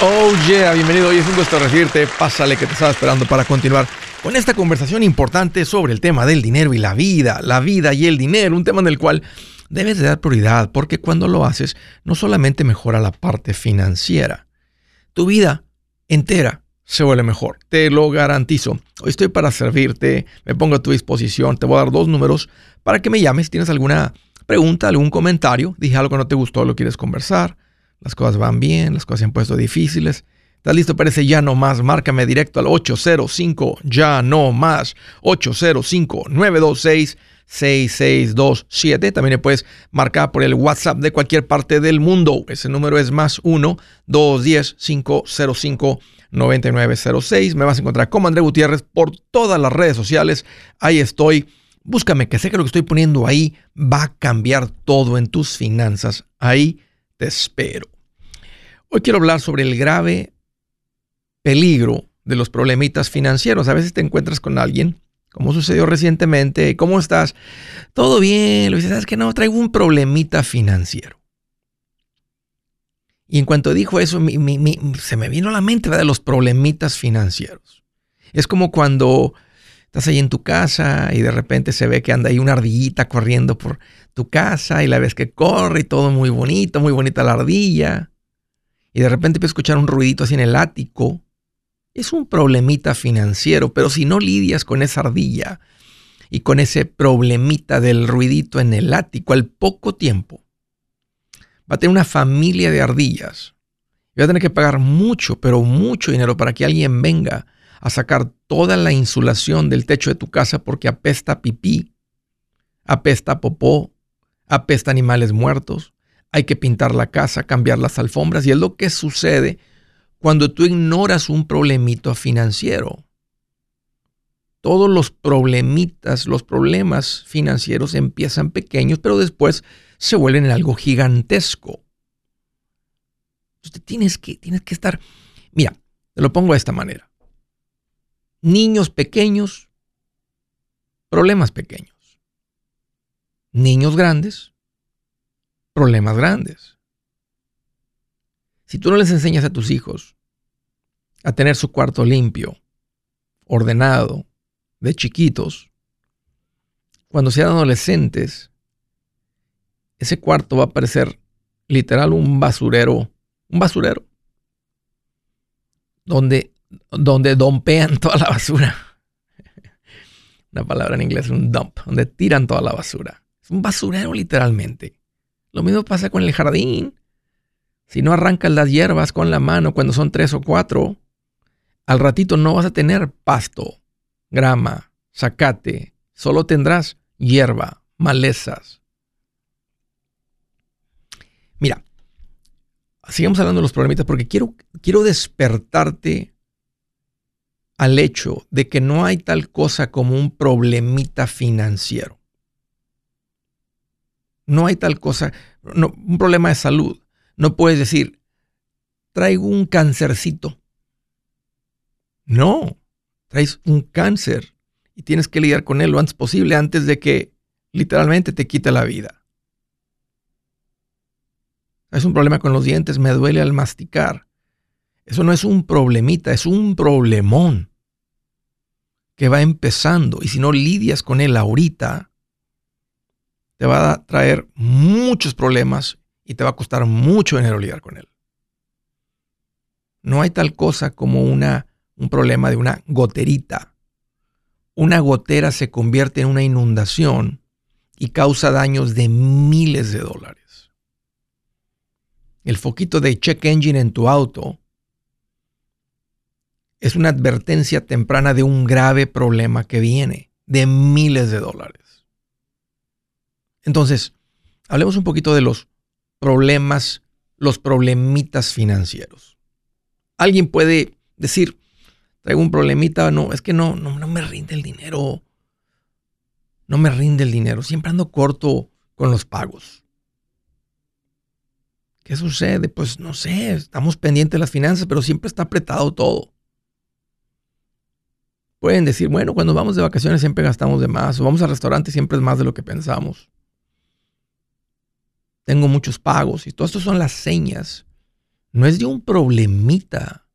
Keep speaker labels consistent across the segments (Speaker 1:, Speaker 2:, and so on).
Speaker 1: Oh yeah, bienvenido. Hoy es un gusto recibirte. Pásale que te estaba esperando para continuar con esta conversación importante sobre el tema del dinero y la vida, la vida y el dinero, un tema en el cual debes de dar prioridad porque cuando lo haces no solamente mejora la parte financiera, tu vida entera se vuelve mejor, te lo garantizo. Hoy estoy para servirte, me pongo a tu disposición, te voy a dar dos números para que me llames si tienes alguna pregunta, algún comentario, dije algo que no te gustó, lo quieres conversar las cosas van bien, las cosas se han puesto difíciles. ¿Estás listo para ese ya no más? Márcame directo al 805 ya no más 805 926 6627. También puedes marcar por el WhatsApp de cualquier parte del mundo. Ese número es más 1 210 505 9906. Me vas a encontrar como André Gutiérrez por todas las redes sociales. Ahí estoy. Búscame, que sé que lo que estoy poniendo ahí va a cambiar todo en tus finanzas. Ahí te espero. Hoy quiero hablar sobre el grave peligro de los problemitas financieros. A veces te encuentras con alguien, como sucedió recientemente, ¿cómo estás? Todo bien, lo dices, ¿sabes que no? Traigo un problemita financiero. Y en cuanto dijo eso, se me vino a la mente de los problemitas financieros. Es como cuando estás ahí en tu casa y de repente se ve que anda ahí una ardillita corriendo por tu casa y la ves que corre y todo muy bonito, muy bonita la ardilla. Y de repente empiezas escuchar un ruidito así en el ático. Es un problemita financiero, pero si no lidias con esa ardilla y con ese problemita del ruidito en el ático al poco tiempo, va a tener una familia de ardillas. Y va a tener que pagar mucho, pero mucho dinero para que alguien venga a sacar toda la insulación del techo de tu casa porque apesta pipí, apesta popó, apesta animales muertos. Hay que pintar la casa, cambiar las alfombras y es lo que sucede cuando tú ignoras un problemito financiero. Todos los problemitas, los problemas financieros empiezan pequeños, pero después se vuelven en algo gigantesco. Entonces tienes que, tienes que estar, mira, te lo pongo de esta manera niños pequeños, problemas pequeños. Niños grandes, problemas grandes. Si tú no les enseñas a tus hijos a tener su cuarto limpio, ordenado, de chiquitos, cuando sean adolescentes, ese cuarto va a parecer literal un basurero, un basurero, donde donde dompean toda la basura. Una palabra en inglés, un dump, donde tiran toda la basura. Es un basurero literalmente. Lo mismo pasa con el jardín. Si no arrancas las hierbas con la mano cuando son tres o cuatro, al ratito no vas a tener pasto, grama, zacate. Solo tendrás hierba, malezas. Mira, sigamos hablando de los problemitas porque quiero, quiero despertarte al hecho de que no hay tal cosa como un problemita financiero. No hay tal cosa, un problema de salud. No puedes decir, traigo un cancercito. No, traes un cáncer y tienes que lidiar con él lo antes posible antes de que literalmente te quite la vida. Es un problema con los dientes, me duele al masticar. Eso no es un problemita, es un problemón que va empezando. Y si no lidias con él ahorita, te va a traer muchos problemas y te va a costar mucho dinero lidiar con él. No hay tal cosa como una, un problema de una goterita. Una gotera se convierte en una inundación y causa daños de miles de dólares. El foquito de check engine en tu auto es una advertencia temprana de un grave problema que viene de miles de dólares. Entonces, hablemos un poquito de los problemas, los problemitas financieros. Alguien puede decir, traigo un problemita, no, es que no, no, no me rinde el dinero. No me rinde el dinero, siempre ando corto con los pagos. ¿Qué sucede? Pues no sé, estamos pendientes de las finanzas, pero siempre está apretado todo. Pueden decir, bueno, cuando vamos de vacaciones siempre gastamos de más, o vamos al restaurante siempre es más de lo que pensamos. Tengo muchos pagos y todo esto son las señas no es de un problemita,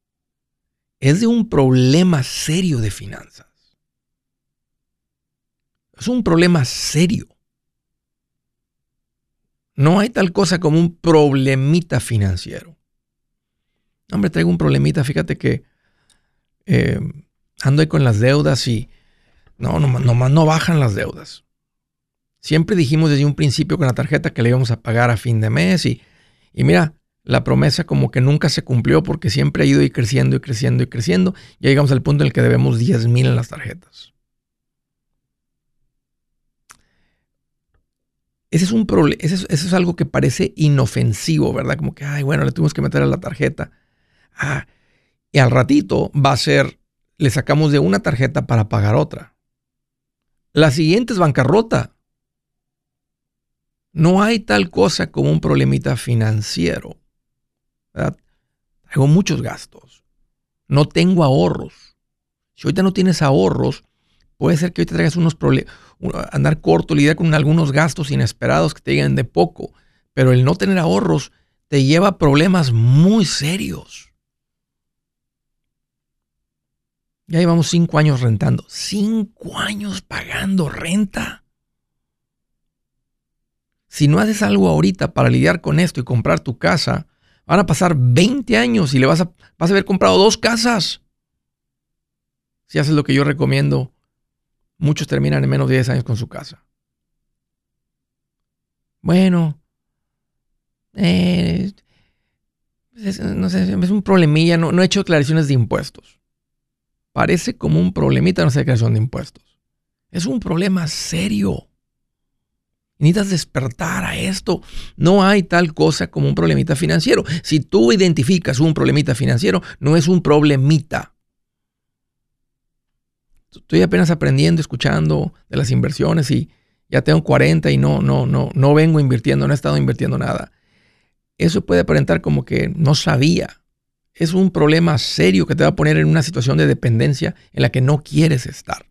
Speaker 1: es de un problema serio de finanzas. Es un problema serio. No hay tal cosa como un problemita financiero. Hombre, traigo un problemita, fíjate que eh, ando ahí con las deudas y no, nomás no bajan las deudas. Siempre dijimos desde un principio con la tarjeta que le íbamos a pagar a fin de mes y, y mira, la promesa como que nunca se cumplió porque siempre ha ido y creciendo y creciendo y creciendo. Ya llegamos al punto en el que debemos 10 mil en las tarjetas. Ese es un problema, eso, es algo que parece inofensivo, ¿verdad? Como que, ay, bueno, le tuvimos que meter a la tarjeta. Ah, y al ratito va a ser, le sacamos de una tarjeta para pagar otra. La siguiente es bancarrota. No hay tal cosa como un problemita financiero. ¿verdad? Tengo muchos gastos. No tengo ahorros. Si ahorita no tienes ahorros, puede ser que hoy te traigas unos problemas, andar corto, lidiar con algunos gastos inesperados que te lleguen de poco. Pero el no tener ahorros te lleva a problemas muy serios. Ya llevamos cinco años rentando. Cinco años pagando renta. Si no haces algo ahorita para lidiar con esto y comprar tu casa, van a pasar 20 años y le vas a, vas a haber comprado dos casas. Si haces lo que yo recomiendo, muchos terminan en menos de 10 años con su casa. Bueno, eh, es, no sé, es un problemilla, no, no he hecho declaraciones de impuestos. Parece como un problemita no sé declaración de impuestos. Es un problema serio. Necesitas despertar a esto. No hay tal cosa como un problemita financiero. Si tú identificas un problemita financiero, no es un problemita. Estoy apenas aprendiendo, escuchando de las inversiones y ya tengo 40 y no, no, no, no vengo invirtiendo, no he estado invirtiendo nada. Eso puede aparentar como que no sabía. Es un problema serio que te va a poner en una situación de dependencia en la que no quieres estar.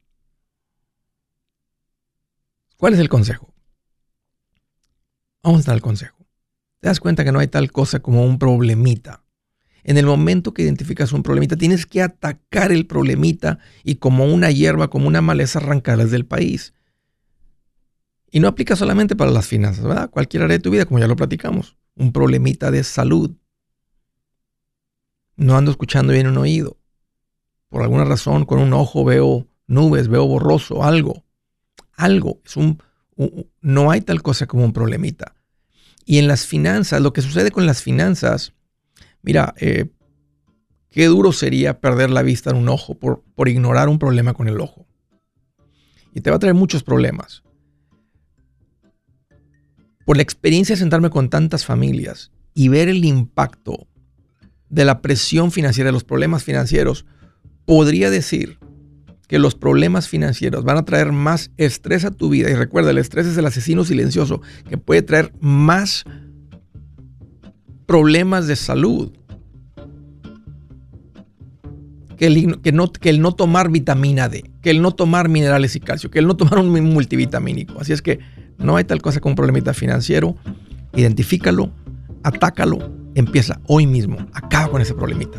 Speaker 1: ¿Cuál es el consejo? Vamos a dar el consejo. Te das cuenta que no hay tal cosa como un problemita. En el momento que identificas un problemita, tienes que atacar el problemita y como una hierba, como una maleza, arrancarlas del país. Y no aplica solamente para las finanzas, ¿verdad? Cualquier área de tu vida, como ya lo platicamos. Un problemita de salud. No ando escuchando bien un oído. Por alguna razón, con un ojo veo nubes, veo borroso, algo. Algo. Es un, no hay tal cosa como un problemita. Y en las finanzas, lo que sucede con las finanzas, mira, eh, qué duro sería perder la vista en un ojo por, por ignorar un problema con el ojo. Y te va a traer muchos problemas. Por la experiencia de sentarme con tantas familias y ver el impacto de la presión financiera, de los problemas financieros, podría decir que los problemas financieros van a traer más estrés a tu vida. Y recuerda, el estrés es el asesino silencioso que puede traer más problemas de salud que el, que, no, que el no tomar vitamina D, que el no tomar minerales y calcio, que el no tomar un multivitamínico. Así es que no hay tal cosa como un problemita financiero. Identifícalo, atácalo, empieza hoy mismo. Acaba con ese problemita.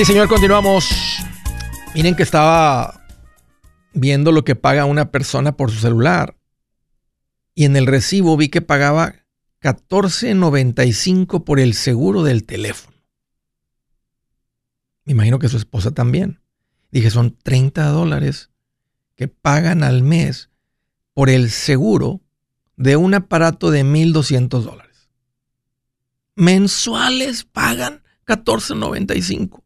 Speaker 1: Sí, señor, continuamos. Miren que estaba viendo lo que paga una persona por su celular. Y en el recibo vi que pagaba 14.95 por el seguro del teléfono. Me imagino que su esposa también. Dije, son 30 dólares que pagan al mes por el seguro de un aparato de 1.200 dólares. Mensuales pagan 14.95.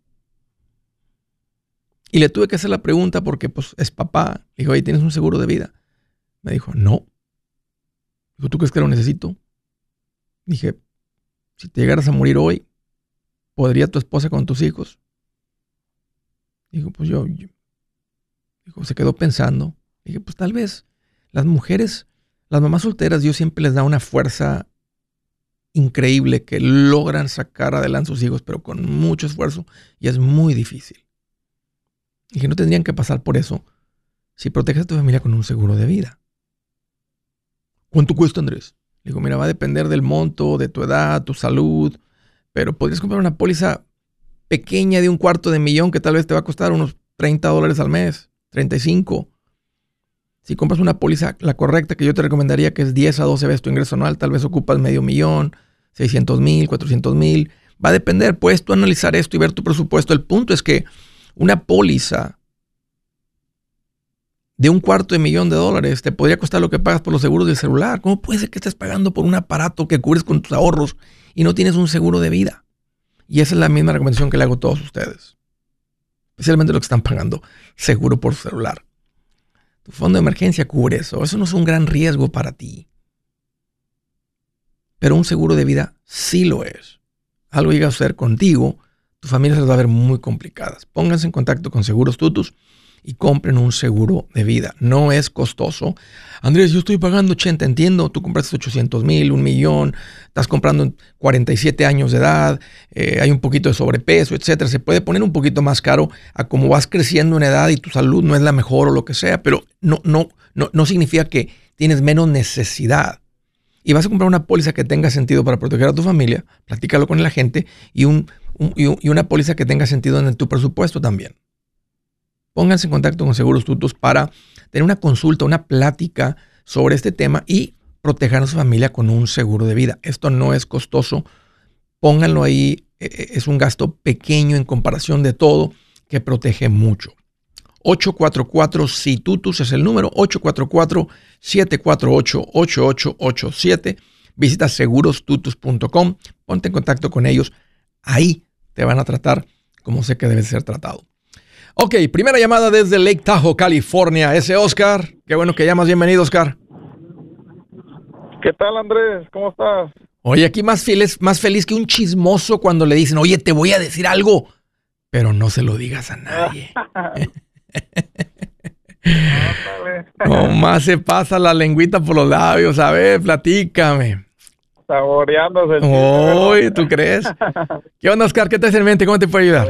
Speaker 1: Y le tuve que hacer la pregunta porque pues es papá. Le dijo, oye, ¿tienes un seguro de vida? Me dijo, no. Dijo, ¿tú crees que lo necesito? Dije, si te llegaras a morir hoy, ¿podría tu esposa con tus hijos? Dijo, pues yo, dijo, se quedó pensando. Dije, pues tal vez las mujeres, las mamás solteras, Dios siempre les da una fuerza increíble que logran sacar adelante a sus hijos, pero con mucho esfuerzo y es muy difícil y que no tendrían que pasar por eso si proteges a tu familia con un seguro de vida. ¿Cuánto cuesta, Andrés? Le digo, mira, va a depender del monto, de tu edad, tu salud, pero podrías comprar una póliza pequeña de un cuarto de millón que tal vez te va a costar unos 30 dólares al mes, 35. Si compras una póliza, la correcta que yo te recomendaría, que es 10 a 12 veces tu ingreso anual, tal vez ocupas medio millón, 600 mil, 400 mil. Va a depender, puedes tú analizar esto y ver tu presupuesto. El punto es que una póliza de un cuarto de millón de dólares te podría costar lo que pagas por los seguros del celular. ¿Cómo puede ser que estés pagando por un aparato que cubres con tus ahorros y no tienes un seguro de vida? Y esa es la misma recomendación que le hago a todos ustedes. Especialmente los que están pagando seguro por celular. Tu fondo de emergencia cubre eso. Eso no es un gran riesgo para ti. Pero un seguro de vida sí lo es. Algo llega a ser contigo tu familia se las va a ver muy complicadas. Pónganse en contacto con Seguros Tutus y compren un seguro de vida. No es costoso. Andrés, yo estoy pagando 80, entiendo, tú compraste 800 mil, un millón, estás comprando en 47 años de edad, eh, hay un poquito de sobrepeso, etcétera. Se puede poner un poquito más caro a como vas creciendo en edad y tu salud no es la mejor o lo que sea, pero no, no, no, no significa que tienes menos necesidad. Y vas a comprar una póliza que tenga sentido para proteger a tu familia, platícalo con la gente y un y una póliza que tenga sentido en tu presupuesto también. Pónganse en contacto con Seguros Tutus para tener una consulta, una plática sobre este tema y proteger a su familia con un seguro de vida. Esto no es costoso. Pónganlo ahí. E, e, es un gasto pequeño en comparación de todo que protege mucho. 844-SITUTUS es el número 844-748-8887. Visita segurostutus.com. Ponte en contacto con ellos ahí te van a tratar como sé que debe ser tratado. Ok, primera llamada desde Lake Tahoe, California. Ese Oscar. Qué bueno que llamas. Bienvenido, Oscar.
Speaker 2: ¿Qué tal, Andrés? ¿Cómo estás?
Speaker 1: Oye, aquí más feliz, más feliz que un chismoso cuando le dicen, oye, te voy a decir algo, pero no se lo digas a nadie. no más se pasa la lengüita por los labios, a ver, platícame
Speaker 2: saboreándose.
Speaker 1: Uy, ¿tú crees? ¿Qué onda, Oscar? ¿Qué te hace en mente? ¿Cómo te puedo ayudar?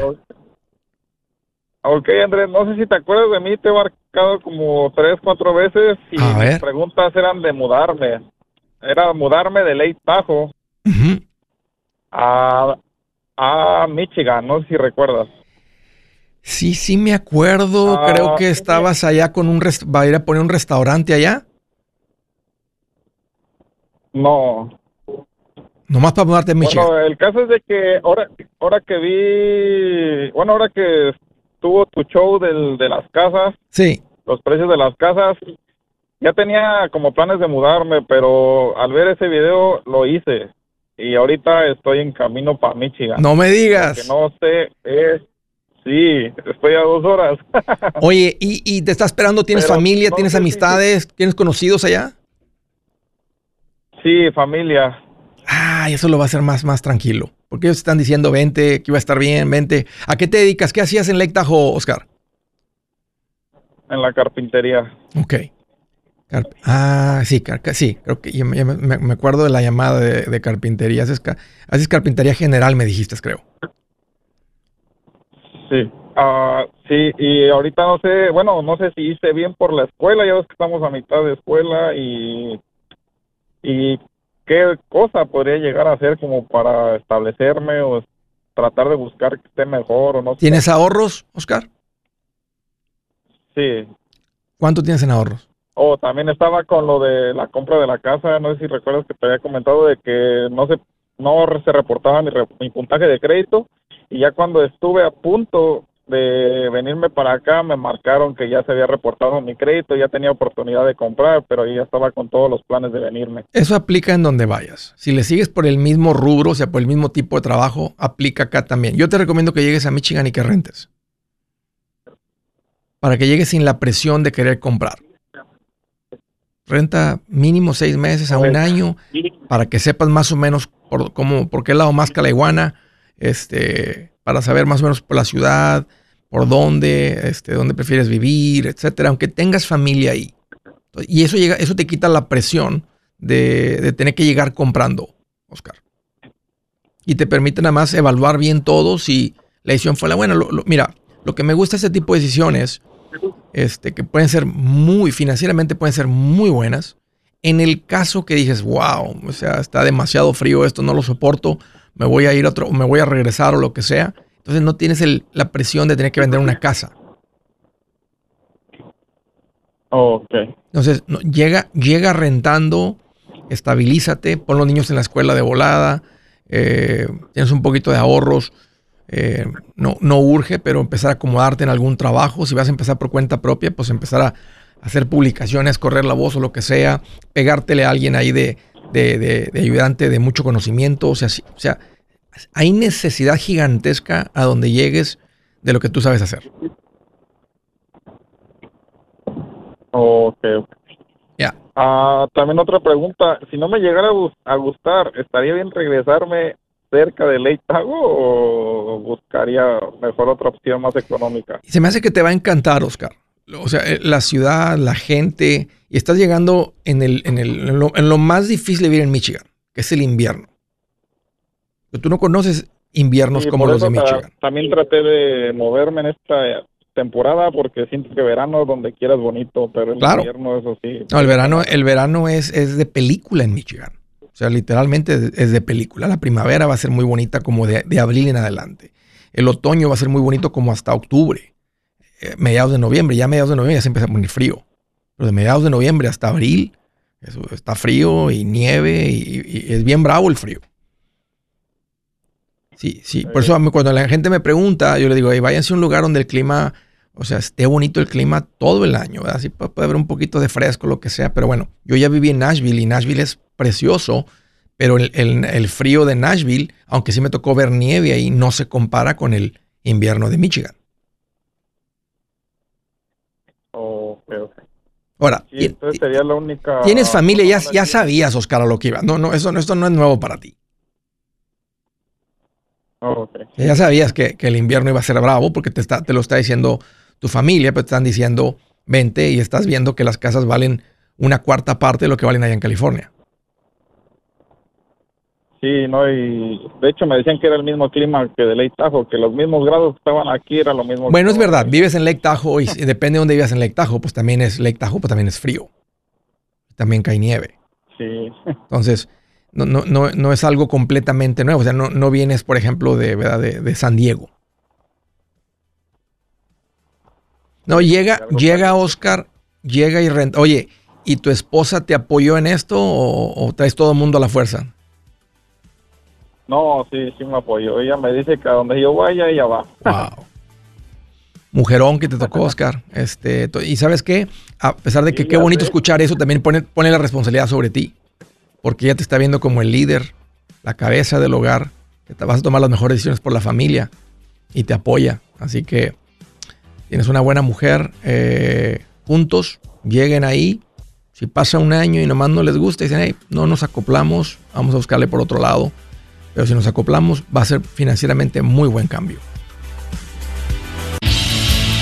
Speaker 2: Ok, Andrés, no sé si te acuerdas de mí, te he marcado como tres, cuatro veces y mis preguntas eran de mudarme. Era mudarme de Tahoe
Speaker 1: Ujú.
Speaker 2: a, a Michigan, no sé si recuerdas.
Speaker 1: Sí, sí me acuerdo.
Speaker 2: Ah,
Speaker 1: Creo que estabas allá con un... ¿Va a ir a poner un restaurante allá?
Speaker 2: No.
Speaker 1: Nomás para mudarte a Michigan.
Speaker 2: Bueno, el caso es de que ahora, ahora que vi, bueno, ahora que estuvo tu show del, de las casas,
Speaker 1: Sí.
Speaker 2: los precios de las casas, ya tenía como planes de mudarme, pero al ver ese video lo hice. Y ahorita estoy en camino para Michigan.
Speaker 1: No me
Speaker 2: Lo que
Speaker 1: digas.
Speaker 2: no sé es, sí, estoy a dos horas.
Speaker 1: Oye, ¿y, y te está esperando? ¿Tienes
Speaker 2: Pero
Speaker 1: familia?
Speaker 2: no
Speaker 1: ¿Tienes
Speaker 2: si-
Speaker 1: amistades? ¿Tienes conocidos allá?
Speaker 2: sí, familia.
Speaker 1: Ah, eso lo va a hacer más, más tranquilo. Porque ellos están diciendo, vente, que iba a estar bien, vente. ¿A qué te dedicas? ¿Qué hacías en Lake Tahoe, Oscar?
Speaker 2: En la carpintería.
Speaker 1: Ok. Carp- ah, sí, car- sí, creo que me, me- me acuerdo de la llamada de, de carpintería. Haces, ca- haces carpintería general, me dijiste, creo.
Speaker 2: Sí. Ah, sí, y ahorita no sé, bueno, no sé si hice bien por la escuela, ya ves que estamos a mitad de escuela y, y qué cosa podría llegar a hacer como para establecerme o tratar de buscar que esté mejor o no.
Speaker 1: ¿Tienes ahorros, Oscar?
Speaker 2: Sí.
Speaker 1: ¿Cuánto tienes en ahorros?
Speaker 2: O también estaba con lo de la compra de la casa, no sé si recuerdas que te había comentado de que no se, no se reportaba mi, re- mi puntaje de crédito y ya cuando estuve a punto de venirme para acá me marcaron que ya se había reportado mi crédito, ya tenía oportunidad de comprar, pero ya estaba con todos los planes de venirme.
Speaker 1: Eso aplica en donde vayas. Si le sigues por el mismo rubro, o sea, por el mismo tipo de trabajo, aplica acá también. Yo te recomiendo que llegues a Michigan y que rentes. Para que llegues sin la presión de querer comprar. Renta mínimo seis meses a un año para que sepas más o menos por, cómo, por qué lado más que iguana, este, para saber más o menos por la ciudad, por dónde, este, dónde prefieres vivir, etcétera, aunque tengas familia ahí. Y eso llega, eso te quita la presión de, tener que llegar comprando, Oscar. Y te permite nada más evaluar bien todo si la decisión fue la buena. Mira, lo que me gusta de este tipo de decisiones, este, que pueden ser muy, financieramente pueden ser muy buenas. En el caso que dices, wow, o sea, está demasiado frío esto, no lo soporto, me voy a ir a otro, me voy a regresar o lo que sea. Entonces no tienes el- la presión de tener que vender una casa.
Speaker 2: Ok.
Speaker 1: Entonces, no, llega, llega rentando, estabilízate, pon los niños en la escuela de volada, eh, tienes un poquito de ahorros, eh, no, no urge, pero empezar a acomodarte en algún trabajo. Si vas a empezar por cuenta propia, pues empezar a hacer publicaciones, correr la voz o lo que sea, pegártele a alguien ahí de, de, de- de ayudante de mucho conocimiento. O sea, sí- o sea, hay necesidad gigantesca a donde llegues de lo que tú sabes hacer.
Speaker 2: Ok.
Speaker 1: Ya.
Speaker 2: Ah, también otra pregunta, si no me llegara a gustar, ¿estaría bien regresarme cerca de Lake Tahoe o buscaría mejor otra opción más económica?
Speaker 1: Se me hace que te va a encantar, Oscar. O sea, eh, la ciudad, la gente, y estás llegando en, el, en, el, en, lo, en lo más difícil de vivir en Michigan, que es el invierno. Pero tú no conoces inviernos como los de Michigan.
Speaker 2: también traté de moverme en esta temporada porque siento que verano donde quieras bonito, pero el
Speaker 1: Claro.
Speaker 2: invierno eso sí.
Speaker 1: No, el verano, el verano es, es de película en Michigan. O sea, literalmente es, es de película. La primavera va a ser muy bonita como de, de abril en adelante. El otoño va a ser muy bonito como hasta octubre. Eh, mediados de noviembre. Ya mediados de noviembre ya se empieza a poner frío. Pero de mediados de noviembre hasta abril eso, está frío y nieve y, y es bien bravo el frío. Sí, sí. Por eso cuando la gente me pregunta, yo le digo, "Ey, váyanse a un lugar donde el clima, o sea, esté bonito el clima todo el año, ¿verdad? Sí pu- puede haber un poquito de fresco, lo que sea, pero bueno, yo ya viví en Nashville y Nashville es precioso, pero el, el- el frío de Nashville, aunque sí me tocó ver nieve ahí, no se compara con el invierno de Michigan. Ahora,
Speaker 2: Sí, entonces sería la única.
Speaker 1: tienes familia, ya, sabías, Oscar, a lo que iba. No, no, eso, no- esto no es nuevo para ti.
Speaker 2: Ok.
Speaker 1: Ya sabías que, que el invierno iba a ser bravo porque te, está, te lo está diciendo tu familia, pero te están diciendo, vente y estás viendo que las casas valen una cuarta parte de lo que valen allá en California.
Speaker 2: Sí, no, y de hecho me decían que era el mismo clima que de Lake Tahoe, que los mismos grados que estaban aquí era lo mismo.
Speaker 1: Bueno, es verdad, vives en Lake Tahoe y depende de dónde vivas en Lake Tahoe, pues también es Lake Tahoe, pues también es frío. También cae nieve.
Speaker 2: Sí.
Speaker 1: Entonces, no, no, no, no es algo completamente nuevo. O sea, no, no vienes, por ejemplo, de, ¿verdad? de, de San Diego. No, llega, llega Oscar, llega y renta. Oye, ¿y tu esposa te apoyó en esto o, o traes todo el mundo a la fuerza?
Speaker 2: No, sí, sí me apoyó. Ella me dice que a donde yo vaya, ella va.
Speaker 1: Wow. Mujerón que te tocó, Oscar. Este, y sabes qué, a pesar de que
Speaker 2: Sí,
Speaker 1: qué bonito
Speaker 2: sé.
Speaker 1: escuchar eso, también pone, pone la responsabilidad sobre ti. Porque ella te está viendo como el líder, la cabeza del hogar, que te vas a tomar las mejores decisiones por la familia y te apoya. Así que tienes una buena mujer. eh, juntos, lleguen ahí. Si pasa un año y nomás no les gusta, dicen, hey, no nos acoplamos, vamos a buscarle por otro lado. Pero si nos acoplamos, va a ser financieramente muy buen cambio.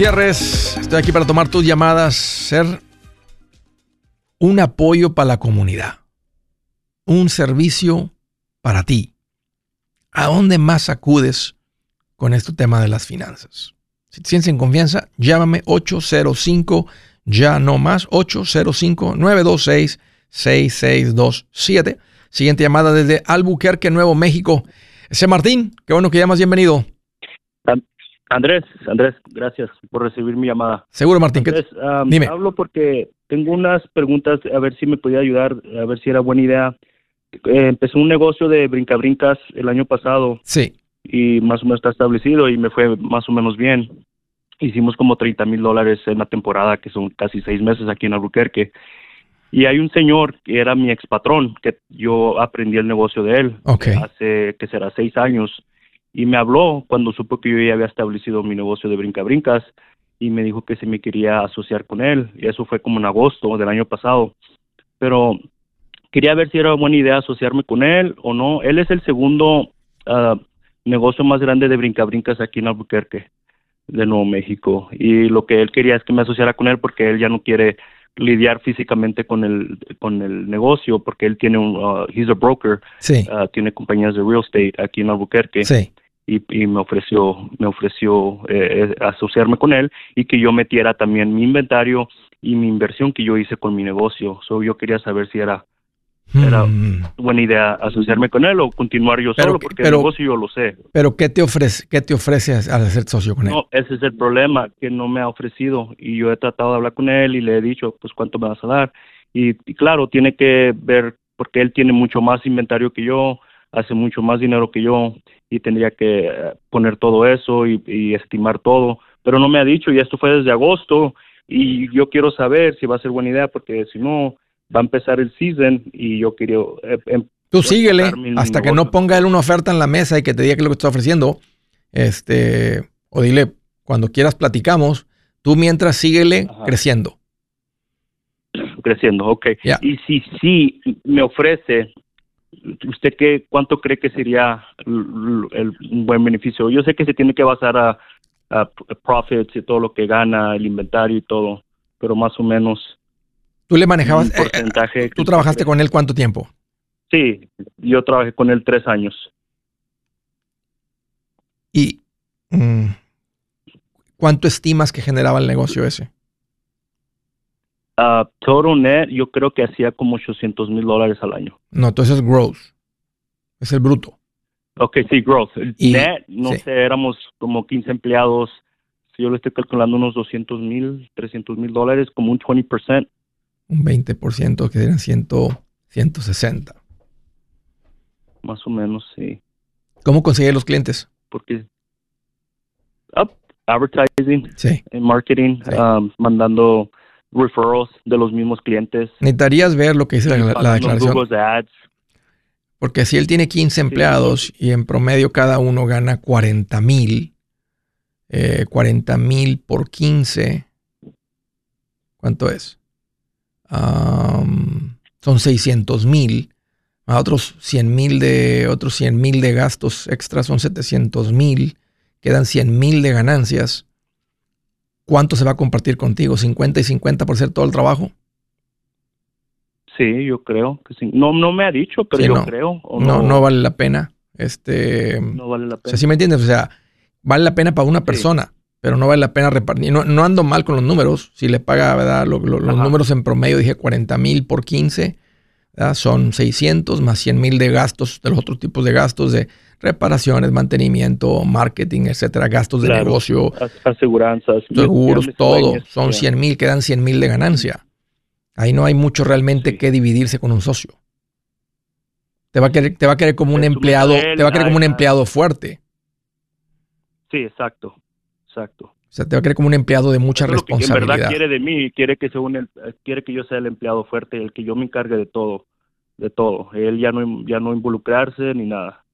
Speaker 1: Gutiérrez, estoy aquí para tomar tus llamadas, ser un apoyo para la comunidad, un servicio para ti. ¿A dónde más acudes con este tema de las finanzas? Si te sientes en confianza, llámame 805, ya no más, 805-926-6627. Siguiente llamada desde Albuquerque, Nuevo México. Ese Martín, qué bueno que llamas, bienvenido.
Speaker 3: Andrés, Andrés, gracias por recibir mi llamada.
Speaker 1: Seguro, Martín,
Speaker 3: Andrés, am,
Speaker 1: dime.
Speaker 3: hablo porque tengo unas preguntas, a ver si me podía ayudar, a ver si era buena idea. Eh, empecé un negocio de brincabrincas el año pasado
Speaker 1: sí,
Speaker 3: y más o menos está establecido y me fue más o menos bien. Hicimos como 30 mil dólares en la temporada, que son casi seis meses aquí en Albuquerque. Y hay un señor que era mi ex patrón, que yo aprendí el negocio de él hace, que será seis años, y me habló cuando supo que yo ya había establecido mi negocio de brincabrincas y me dijo que se me quería asociar con él, y eso fue como en agosto del año pasado. Pero quería ver si era buena idea asociarme con él o no. Él es el segundo ah, negocio más grande de brincabrincas aquí en Albuquerque, de Nuevo México, y lo que él quería es que me asociara con él porque él ya no quiere lidiar físicamente con el con el negocio porque él tiene un ah, he's a broker
Speaker 1: Sí,
Speaker 3: ah, tiene compañías de real estate aquí en Albuquerque
Speaker 1: sí.
Speaker 3: Y, y me ofreció me ofreció eh, eh, asociarme con él y que yo metiera también mi inventario y mi inversión que yo hice con mi negocio. So, yo quería saber si era Era-
Speaker 1: Mm.
Speaker 3: buena idea asociarme con él o continuar yo
Speaker 1: Pero
Speaker 3: solo
Speaker 1: que-
Speaker 3: porque
Speaker 1: pero-
Speaker 3: el negocio yo lo sé.
Speaker 1: Pero ¿qué te ofrece, qué te ofrece al ser socio con él?
Speaker 3: No, ese es el problema que no me ha ofrecido y yo he tratado de hablar con él y le he dicho pues cuánto me vas a dar y, y claro tiene que ver porque él tiene mucho más inventario que yo hace mucho más dinero que yo y tendría que eh, poner todo eso y, y estimar todo pero no me ha dicho y esto fue desde agosto y yo quiero saber si va a ser buena idea porque si no va a empezar el season y yo quiero eh, em-
Speaker 1: Tú síguele
Speaker 3: enfocar mi
Speaker 1: hasta que no ponga él una oferta en la mesa y que te diga qué es lo que está ofreciendo. Este, o dile, cuando quieras platicamos, tú mientras síguele
Speaker 3: Ajá.
Speaker 1: creciendo.
Speaker 3: creciendo, ok. Y si sí me ofrece, ¿usted qué, cuánto cree que sería el, un buen beneficio? Yo sé que se tiene que basar a profits y todo lo que gana, el inventario y todo, pero más o menos.
Speaker 1: ¿Tú le manejabas?
Speaker 3: un porcentaje
Speaker 1: ¿Tú trabajaste con él cuánto tiempo?
Speaker 3: Sí, yo trabajé con él tres años.
Speaker 1: ¿Y mm, cuánto estimas que generaba el negocio ese?
Speaker 3: Uh, total net, yo creo que hacía como 800 mil dólares al año.
Speaker 1: No, entonces es gross. Es el bruto.
Speaker 3: Ok, sí, growth.
Speaker 1: Y-
Speaker 3: net, no
Speaker 1: sí.
Speaker 3: sé, éramos como 15 empleados. Si yo le estoy calculando unos 200 mil, 300 mil dólares, como un 20%.
Speaker 1: Un 20% que serían 100, 160.
Speaker 3: Más o menos, sí.
Speaker 1: ¿Cómo conseguir los clientes?
Speaker 3: Porque up, advertising,
Speaker 1: Sí.
Speaker 3: en marketing,
Speaker 1: Sí.
Speaker 3: um, mandando referrals de los mismos clientes.
Speaker 1: Necesitarías ver lo que dice la, declaración.
Speaker 3: Google Ads.
Speaker 1: Porque si él tiene 15 empleados y en promedio cada uno gana 40 mil, eh, 40 mil por 15, ¿cuánto es? Son 600 mil. A otros 100 mil de, otros 100 mil de gastos extras son 700 mil. Quedan 100 mil de ganancias. ¿Cuánto se va a compartir contigo? ¿50 y 50 por hacer todo el trabajo?
Speaker 3: Sí, yo creo que sí. No, no me ha dicho, pero
Speaker 1: Sí,
Speaker 3: yo
Speaker 1: no.
Speaker 3: creo. o
Speaker 1: No, no vale la pena. Este,
Speaker 3: no vale la
Speaker 1: O
Speaker 3: pena.
Speaker 1: sea, ¿sí me entiendes? O sea, vale la pena para una
Speaker 3: Sí.
Speaker 1: persona, pero no vale la pena repartir. No, no ando mal con los números. Si le paga, ¿verdad? Lo- lo- los números en promedio, dije 40 mil por 15, ¿verdad? son 600 más 100 mil de gastos, de los otros tipos de gastos de reparaciones, mantenimiento, marketing, etcétera, gastos de
Speaker 3: Claro.
Speaker 1: negocio,
Speaker 3: As- Aseguranzas.
Speaker 1: seguros, todo. Son
Speaker 3: ya.
Speaker 1: 100 mil, quedan 100 mil de ganancia. Ahí no hay mucho realmente
Speaker 3: Sí.
Speaker 1: que dividirse con un socio. Te va a querer, te va a querer como un empleado, te va a querer como un empleado fuerte.
Speaker 3: Sí, exacto. Exacto.
Speaker 1: O sea, te va a querer como un empleado de mucha
Speaker 3: Eso es lo que en
Speaker 1: responsabilidad.
Speaker 3: verdad quiere de mí, quiere que sea un, em- quiere que yo sea el empleado fuerte, el que yo me encargue de todo, de todo. Él ya no ya no involucrarse ni nada.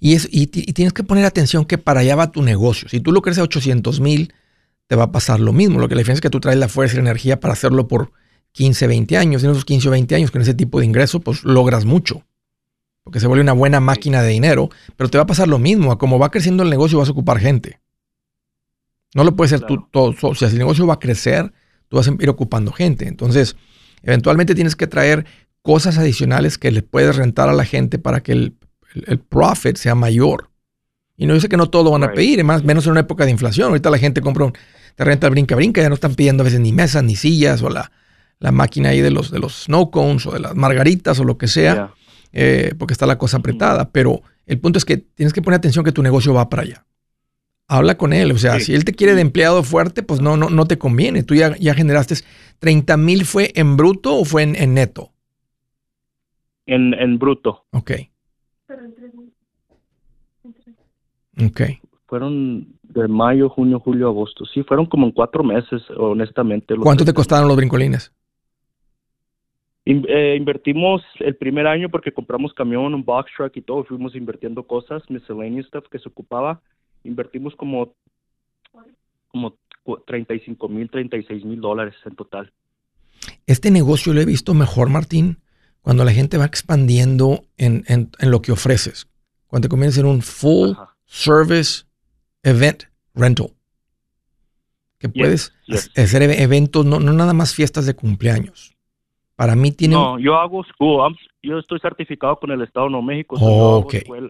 Speaker 1: Y, es, y, ti- y tienes que poner atención que para allá va tu negocio. Si tú lo crees a 800 mil, te va a pasar lo mismo. Lo que la diferencia es que tú traes la fuerza y la energía para hacerlo por 15, 20 años. En esos 15 o 20 años, con ese tipo de ingreso, pues logras mucho. Porque se vuelve una buena máquina de dinero. Pero te va a pasar lo mismo. A como va creciendo el negocio, vas a ocupar gente. No lo puedes hacer tú todo. O sea, si el negocio va a crecer, tú vas a ir ocupando gente. Entonces, eventualmente tienes que traer cosas adicionales que le puedes rentar a la gente para que el, el, profit sea mayor. Y no dice que no todo lo van a pedir, más menos en una época de inflación. Ahorita la gente compra un, te renta brinca brinca, ya no están pidiendo a veces ni mesas ni sillas o la, la máquina ahí de los, de los snow cones o de las margaritas o lo que sea, eh, porque está la cosa apretada. Pero el punto es que tienes que poner atención que tu negocio va para allá. Habla con él, o sea,
Speaker 3: Sí.
Speaker 1: si él te quiere de empleado fuerte, pues no, no, no te conviene. Tú ya, ya generaste 30 mil, ¿fue en bruto o fue en, en neto?
Speaker 3: En, en bruto.
Speaker 1: Ok. Ok.
Speaker 3: Fueron de mayo, junio, julio, agosto. Sí, fueron como en cuatro meses, honestamente.
Speaker 1: ¿Cuánto te costaron los brincolines?
Speaker 3: In- eh, invertimos el primer año porque compramos camión, un box truck y todo. Fuimos invirtiendo cosas, miscellaneous stuff que se ocupaba. Invertimos como, como cu- 35 mil, 36 mil dólares en total.
Speaker 1: Este negocio lo he visto mejor, Martín, cuando la gente va expandiendo en, en- en lo que ofreces. Cuando te conviertes en un full
Speaker 3: Ajá.
Speaker 1: Service event rental. Que puedes
Speaker 3: yes.
Speaker 1: hacer e- eventos, no, no nada más fiestas de cumpleaños. Para mí tiene...
Speaker 3: No, yo hago school. Yo estoy certificado con el Estado de Nuevo México.
Speaker 1: Oh,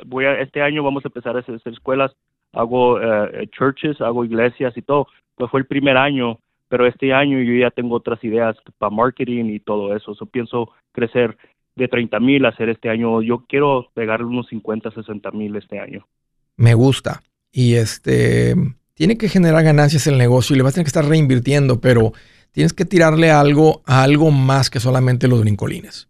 Speaker 3: voy a, este año vamos a empezar a hacer, escuelas. Hago eh, churches, hago iglesias y todo. Pues fue el primer año, pero este año yo ya tengo otras ideas para marketing y todo eso. So pienso crecer de 30 mil a hacer este año. Yo quiero pegarle unos 50, 60 mil este año.
Speaker 1: Me gusta. Y este tiene que generar ganancias el negocio y le vas a tener que estar reinvirtiendo, pero tienes que tirarle algo a algo más que solamente los brincolines.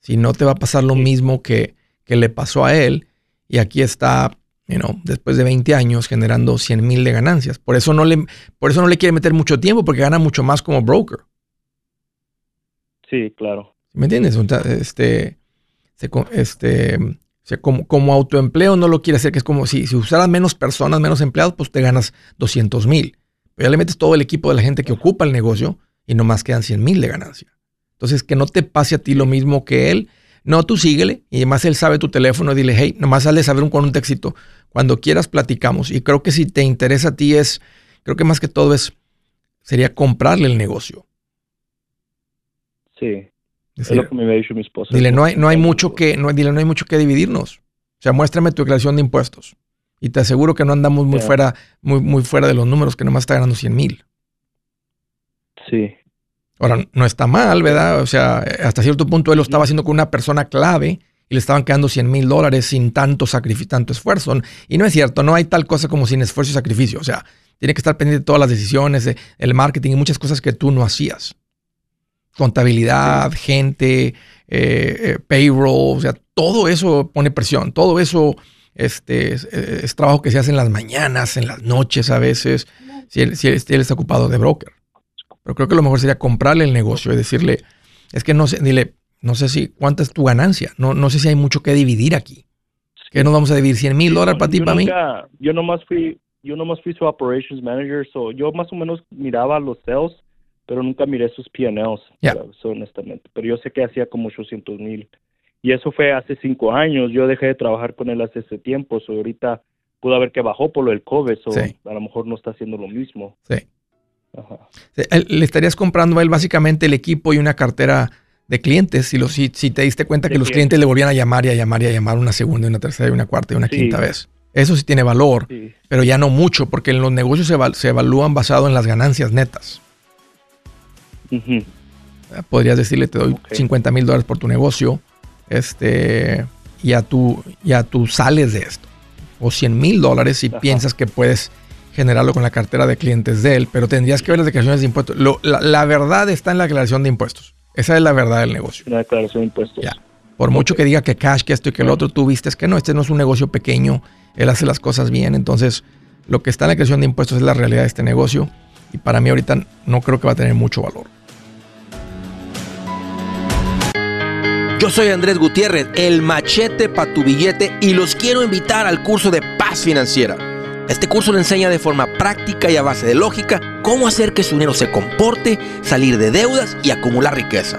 Speaker 1: Si no te va a pasar lo mismo que, que le pasó a él. Y aquí está, you know, después de 20 años generando 100 mil de ganancias. Por eso, no le, por eso no le quiere meter mucho tiempo, porque gana mucho más como broker.
Speaker 3: Sí, claro.
Speaker 1: ¿Me entiendes? Este, este, o sea, como, como autoempleo no lo quiere hacer, que es como si, si usaras menos personas, menos empleados, pues te ganas 200 mil. Pero ya le metes todo el equipo de la gente que ocupa el negocio y nomás quedan 100 mil de ganancia. Entonces, que no te pase a ti lo mismo que él. No, tú síguele y además él sabe tu teléfono. Dile, hey, nomás a saber un, con un textito. Cuando quieras platicamos. Y creo que si te interesa a ti es, creo que más que todo es, sería comprarle el negocio.
Speaker 3: Sí. Es lo que me había dicho mi esposa.
Speaker 1: Dile, no hay, no hay mucho que, no, dile, no hay mucho que dividirnos. O sea, muéstrame tu declaración de impuestos. Y te aseguro que no andamos muy fuera, muy, muy fuera de los números, que nomás está ganando 100 mil.
Speaker 3: Sí.
Speaker 1: Ahora, no está mal, ¿verdad? O sea, hasta cierto punto él lo estaba haciendo con una persona clave y le estaban quedando 100 mil dólares sin tanto sacrificio, tanto esfuerzo. Y no es cierto, no hay tal cosa como sin esfuerzo y sacrificio. O sea, tiene que estar pendiente de todas las decisiones, el marketing y muchas cosas que tú no hacías. Contabilidad, gente, eh, eh, payroll, o sea, todo eso pone presión, todo eso este, es, trabajo que se hace en las mañanas, en las noches a veces, si él, si él está ocupado de broker. Pero creo que lo mejor sería comprarle el negocio y decirle, es que no sé, dile, no sé si, ¿cuánta es tu ganancia? No, no sé si hay mucho que dividir aquí. ¿Qué nos vamos a dividir? ¿100 mil dólares para ti, para mí?
Speaker 3: Yo nomás fui, yo nomás fui su operations manager, so yo más o menos miraba los sales, pero nunca miré sus P&Ls, honestamente. Pero yo sé que hacía como 800 mil. Y eso fue hace cinco años. Yo dejé de trabajar con él hace ese tiempo, so ahorita pudo haber que bajó por lo del COVID, so a lo mejor no está haciendo lo mismo.
Speaker 1: Sí. Le estarías comprando a él básicamente el equipo y una cartera de clientes. Si, lo, si, te diste cuenta que los clientes. le volvían a llamar y a llamar y a llamar una segunda, una tercera, y una cuarta y una quinta vez. Eso sí tiene valor, pero ya no mucho, porque en los negocios se, evalúan basado en las ganancias netas. Podrías decirle, te doy 50 mil dólares por tu negocio, este, ya tú, ya tú sales de esto. O 100 mil dólares si piensas que puedes generarlo con la cartera de clientes de él, pero tendrías que ver las declaraciones de impuestos. la, verdad está en la declaración de impuestos. Esa es la verdad del negocio.
Speaker 3: La declaración de impuestos.
Speaker 1: Por mucho que diga que cash, que esto y que el otro, tú viste que no, este no es un negocio pequeño, él hace las cosas bien. Entonces, lo que está en la declaración de impuestos es la realidad de este negocio y para mí ahorita no creo que va a tener mucho valor.
Speaker 4: Yo soy Andrés Gutiérrez, el machete para tu billete y los quiero invitar al curso de paz financiera. Este curso le enseña de forma práctica y a base de lógica cómo hacer que su dinero se comporte, salir de deudas y acumular riqueza.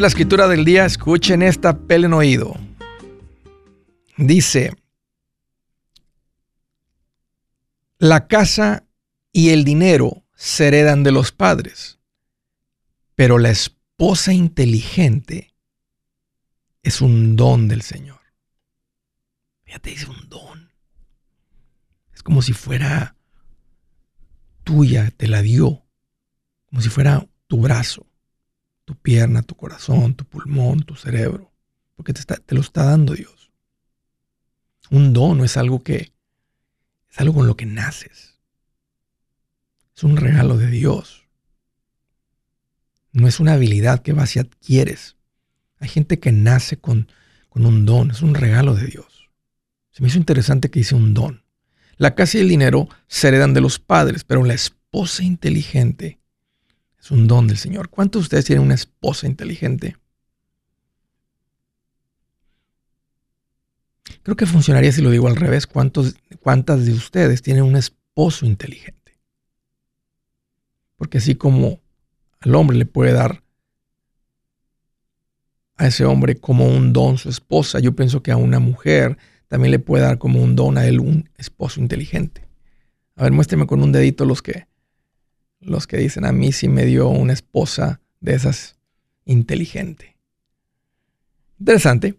Speaker 1: La escritura del día, escuchen esta pele en oído. Dice, la casa y el dinero se heredan de los padres, pero la esposa inteligente es un don del Señor. Fíjate, dice un don. Es como si fuera tuya, te la dio, como si fuera tu brazo tu pierna, tu corazón, tu pulmón, tu cerebro, porque te, lo está dando Dios. Un don no es algo que, es algo con lo que naces. Es un regalo de Dios. No es una habilidad que vas y adquieres. Hay gente que nace con, con un don, es un regalo de Dios. Se me hizo interesante que dice un don. La casa y el dinero se heredan de los padres, pero la esposa inteligente es un don del Señor. ¿Cuántos de ustedes tienen una esposa inteligente? Creo que funcionaría si lo digo al revés. ¿Cuántos, ¿Cuántas de ustedes tienen un esposo inteligente? Porque así como al hombre le puede dar a ese hombre como un don su esposa, yo pienso que a una mujer también le puede dar como un don a él un esposo inteligente. A ver, muéstrame con un dedito los que los que dicen a mí sí me dio una esposa de esas inteligente. Interesante.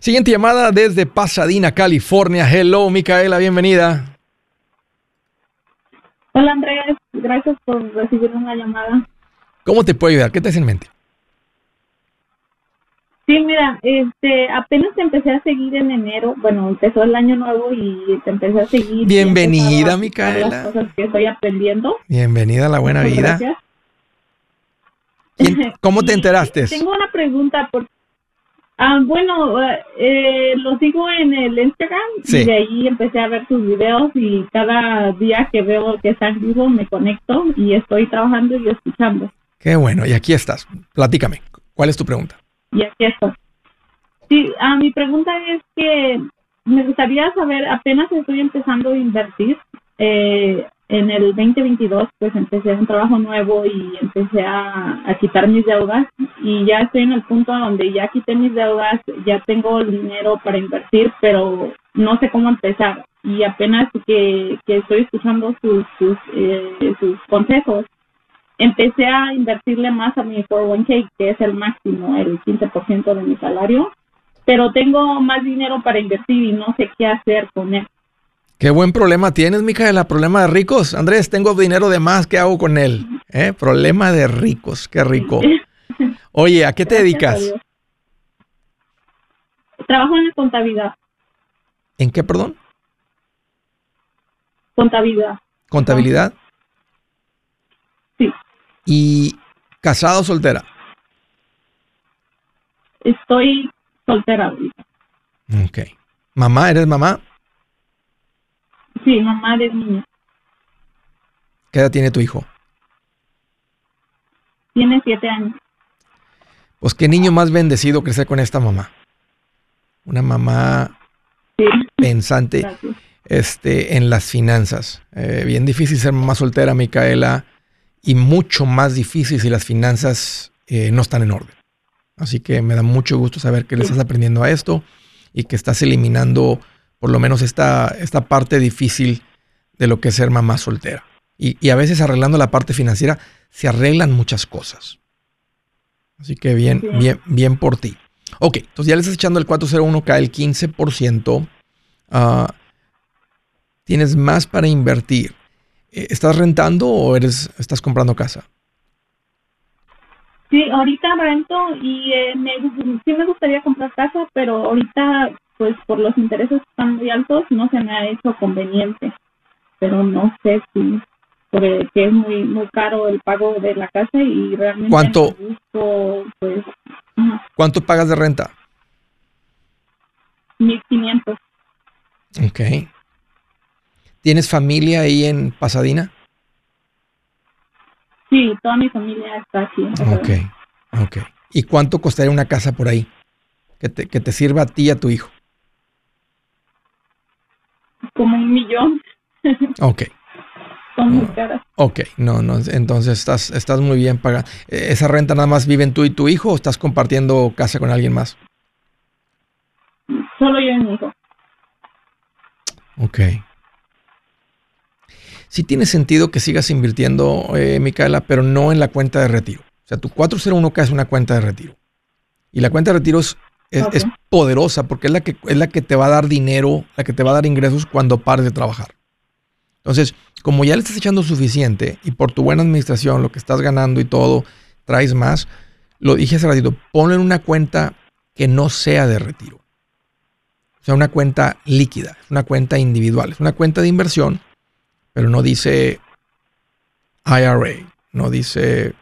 Speaker 1: Siguiente llamada desde Pasadena, California. Hello, Micaela, bienvenida.
Speaker 5: Hola Andrés, gracias por recibir una llamada.
Speaker 1: ¿Cómo te puedo ayudar? ¿Qué te hace en mente?
Speaker 5: Sí, mira, este, apenas te empecé a seguir en enero. Bueno, empezó el año nuevo y te empecé a seguir.
Speaker 1: Bienvenida, Micaela.
Speaker 5: Las cosas que estoy aprendiendo.
Speaker 1: Bienvenida a la buena
Speaker 5: Muchas
Speaker 1: vida.
Speaker 5: gracias.
Speaker 1: ¿Quién- ¿Cómo te enteraste?
Speaker 5: Tengo una pregunta. Por, ah, bueno, eh, lo sigo en el Instagram
Speaker 1: Sí.
Speaker 5: y de ahí empecé a ver tus videos y cada día que veo que están vivo me conecto y estoy trabajando y escuchando.
Speaker 1: Qué bueno, y aquí estás. Platícame. ¿Cuál es tu pregunta?
Speaker 5: Y aquí estoy. Sí, ah, mi pregunta es que me gustaría saber, apenas estoy empezando a invertir. eh, en el 2022, pues empecé un trabajo nuevo y empecé a, quitar mis deudas. Y ya estoy en el punto donde ya quité mis deudas, ya tengo el dinero para invertir, pero no sé cómo empezar. Y apenas que, que estoy escuchando sus, sus, eh, sus consejos, empecé a invertirle más a mi 401k, que es el máximo, el 15% de mi salario, pero tengo más dinero para invertir y no sé qué hacer con él.
Speaker 1: Qué buen problema tienes, Micaela. Problema de ricos. Andrés, tengo dinero de más. ¿Qué hago con él? ¿Eh? Problema de ricos. Qué rico. Oye, ¿a qué te
Speaker 5: Gracias
Speaker 1: dedicas?
Speaker 5: Trabajo en contabilidad,
Speaker 1: ¿En qué, perdón?
Speaker 5: contabilidad,
Speaker 1: ¿Contabilidad? ¿Y casada o soltera?
Speaker 5: Estoy soltera ahorita.
Speaker 1: Ok. ¿Mamá? ¿Eres mamá?
Speaker 5: Sí, mamá de niño.
Speaker 1: ¿Qué edad tiene tu hijo?
Speaker 5: Tiene siete años.
Speaker 1: Pues qué niño más bendecido crecer con esta mamá. Una mamá
Speaker 5: Sí,
Speaker 1: pensante
Speaker 5: gracias.
Speaker 1: este, en las finanzas. Eh, bien difícil ser mamá soltera, Micaela, y mucho más difícil si las finanzas eh, no están en orden. Así que me da mucho gusto saber que le estás aprendiendo a esto y que estás eliminando por lo menos esta, esta parte difícil de lo que es ser mamá soltera. Y, y a veces arreglando la parte financiera se arreglan muchas cosas. Así que bien, bien, bien por ti. Ok, entonces ya le estás echando el 401k el 15%. Ah, tienes más para invertir. Eh, ¿Estás rentando o eres, estás comprando casa?
Speaker 5: Sí, ahorita rento y eh, me, sí me gustaría comprar casa, pero ahorita, pues por los intereses están muy altos, no se me ha hecho conveniente. Pero no sé si, porque es muy muy caro el pago de la casa y realmente
Speaker 1: ¿Cuánto?
Speaker 5: busco, pues,
Speaker 1: ¿Cuánto pagas de renta?
Speaker 5: 1500.
Speaker 1: Ok. ¿Tienes familia ahí en Pasadena?
Speaker 5: Sí, toda mi familia está aquí.
Speaker 1: Ok, ok. ¿Y cuánto costaría una casa por ahí? Que te, que te sirva a ti y a tu hijo.
Speaker 5: Como un millón.
Speaker 1: Ok,
Speaker 5: Son muy caras.
Speaker 1: ok. No, no, entonces estás, estás muy bien pagando. Eh, ¿Esa renta nada más viven tú y tu hijo o estás compartiendo casa con alguien más?
Speaker 5: Solo yo y mi hijo.
Speaker 1: Ok. Sí tiene sentido que sigas invirtiendo, eh, Micaela, pero no en la cuenta de retiro. O sea, tu 401k es una cuenta de retiro. Y la cuenta de retiro es, es-
Speaker 5: Ok.
Speaker 1: es poderosa porque es la, que, es la que te va a dar dinero, la que te va a dar ingresos cuando pares de trabajar. Entonces, como ya le estás echando suficiente y por tu buena administración, lo que estás ganando y todo, traes más, lo dije hace ratito, ponlo en una cuenta que no sea de retiro. O sea, una cuenta líquida, una cuenta individual, es una cuenta de inversión, pero no dice IRA, no dice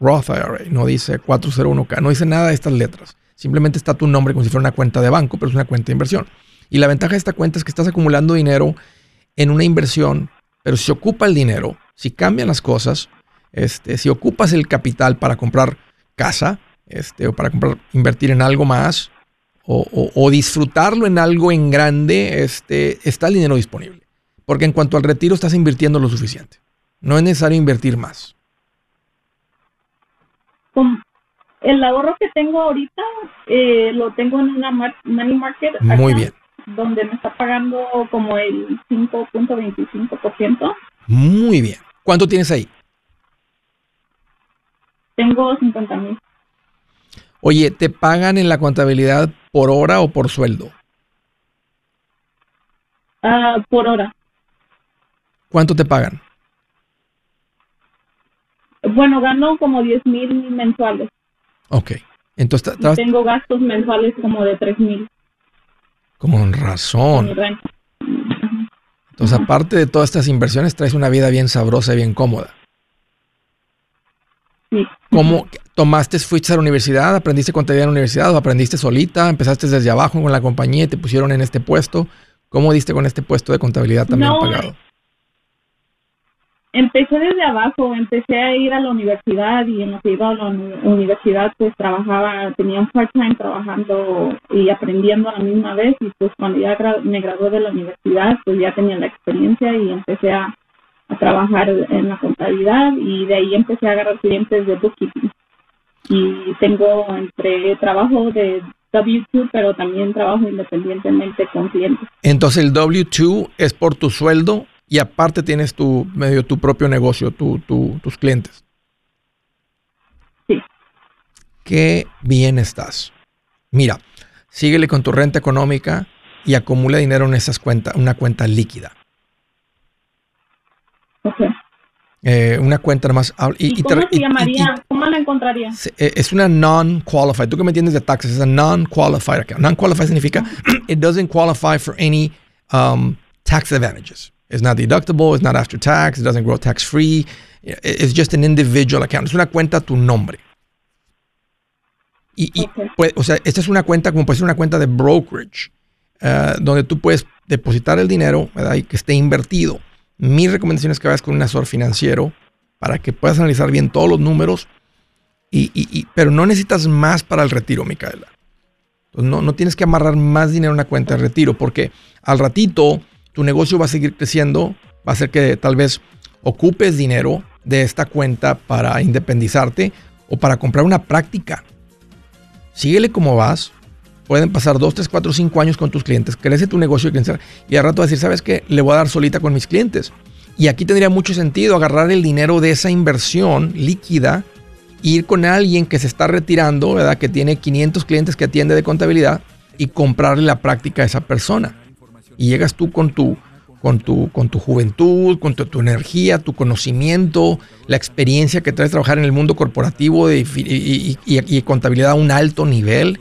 Speaker 1: Roth IRA, no dice 401k, no dice nada de estas letras. Simplemente está tu nombre como si fuera una cuenta de banco, pero es una cuenta de inversión. Y la ventaja de esta cuenta es que estás acumulando dinero en una inversión, pero si ocupa el dinero, si cambian las cosas, este, si ocupas el capital para comprar casa, este, o para comprar, invertir en algo más, o, o- o disfrutarlo en algo en grande, este, está el dinero disponible. Porque en cuanto al retiro estás invirtiendo lo suficiente. No es necesario invertir más.
Speaker 5: El ahorro que tengo ahorita eh, lo tengo en una money market
Speaker 1: Muy
Speaker 5: acá,
Speaker 1: bien.
Speaker 5: donde me está pagando como el 5.25%.
Speaker 1: Muy bien. ¿Cuánto tienes ahí?
Speaker 5: Tengo 50 mil.
Speaker 1: Oye, ¿te pagan en la contabilidad por hora o por sueldo?
Speaker 5: Ah, por hora.
Speaker 1: ¿Cuánto te pagan?
Speaker 5: Bueno, gano como 10 mil mensuales.
Speaker 1: Ok. Entonces,
Speaker 5: Y tengo gastos mensuales como de 3 mil.
Speaker 1: con razón. Entonces, aparte de todas estas inversiones, traes una vida bien sabrosa y bien cómoda.
Speaker 5: Sí.
Speaker 1: ¿Cómo tomaste, fuiste a la universidad, aprendiste contabilidad en la universidad o aprendiste solita, empezaste desde abajo con la compañía y te pusieron en este puesto? ¿Cómo diste con este puesto de contabilidad también
Speaker 5: No,
Speaker 1: pagado?
Speaker 5: Empecé desde abajo, empecé a ir a la universidad y en lo que iba a la uni- universidad pues trabajaba, tenía un part-time trabajando y aprendiendo a la misma vez y pues cuando ya me gradué de la universidad pues ya tenía la experiencia y empecé a, a trabajar en la contabilidad y de ahí empecé a agarrar clientes de bookkeeping y tengo entre trabajo de W2 pero también trabajo independientemente con clientes.
Speaker 1: Entonces el W2 es por tu sueldo y aparte tienes tu medio tu propio negocio, tu, tu- tus clientes.
Speaker 5: Sí.
Speaker 1: Qué bien estás. Mira, síguele con tu renta económica y acumula dinero en esas cuentas, una cuenta líquida.
Speaker 5: Okay.
Speaker 1: Eh, una cuenta más.
Speaker 5: ¿Y,
Speaker 1: Y, y te-
Speaker 5: cómo
Speaker 1: y-
Speaker 5: se
Speaker 1: y-
Speaker 5: llamaría? ¿Cómo la encontraría?
Speaker 1: Eh, Es una non-qualified. Tú que me entiendes de taxes, es a non-qualified account. Non-qualified significa it doesn't qualify for any um, tax advantages. It's not deductible, it's not after tax, it doesn't grow tax free. It's just an individual account. Es una cuenta a tu nombre. Y, y,
Speaker 5: Ok.
Speaker 1: pues, o sea, esta es una cuenta como puede ser una cuenta de brokerage, eh, donde tú puedes depositar el dinero ¿verdad? y que esté invertido. Mi recomendación es que vayas con un asesor financiero para que puedas analizar bien todos los números y, y- y- pero no necesitas más para el retiro, Micaela. No, no tienes que amarrar más dinero en una cuenta de retiro porque al ratito tu negocio va a seguir creciendo, va a ser que tal vez ocupes dinero de esta cuenta para independizarte o para comprar una práctica. Síguele como vas. Pueden pasar 2, 3, 4, 5 años con tus clientes. Crece tu negocio y crece- y al rato decir, ¿sabes qué? Le voy a dar solita con mis clientes. Y aquí tendría mucho sentido agarrar el dinero de esa inversión líquida ir con alguien que se está retirando, ¿verdad? Que tiene 500 clientes que atiende de contabilidad y comprarle la práctica a esa persona. Y llegas tú con tu, con tu, con tu juventud, con tu, energía, tu conocimiento, la experiencia que traes trabajar en el mundo corporativo de- y, contabilidad a un alto nivel.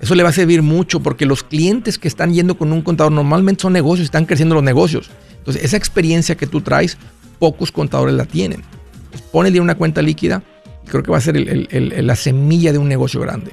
Speaker 1: Eso le va a servir mucho porque los clientes que están yendo con un contador normalmente son negocios, están creciendo los negocios. Entonces, esa experiencia que tú traes, pocos contadores la tienen. Entonces, ponele una cuenta líquida y creo que va a ser el- la semilla de un negocio grande.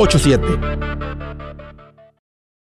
Speaker 4: 87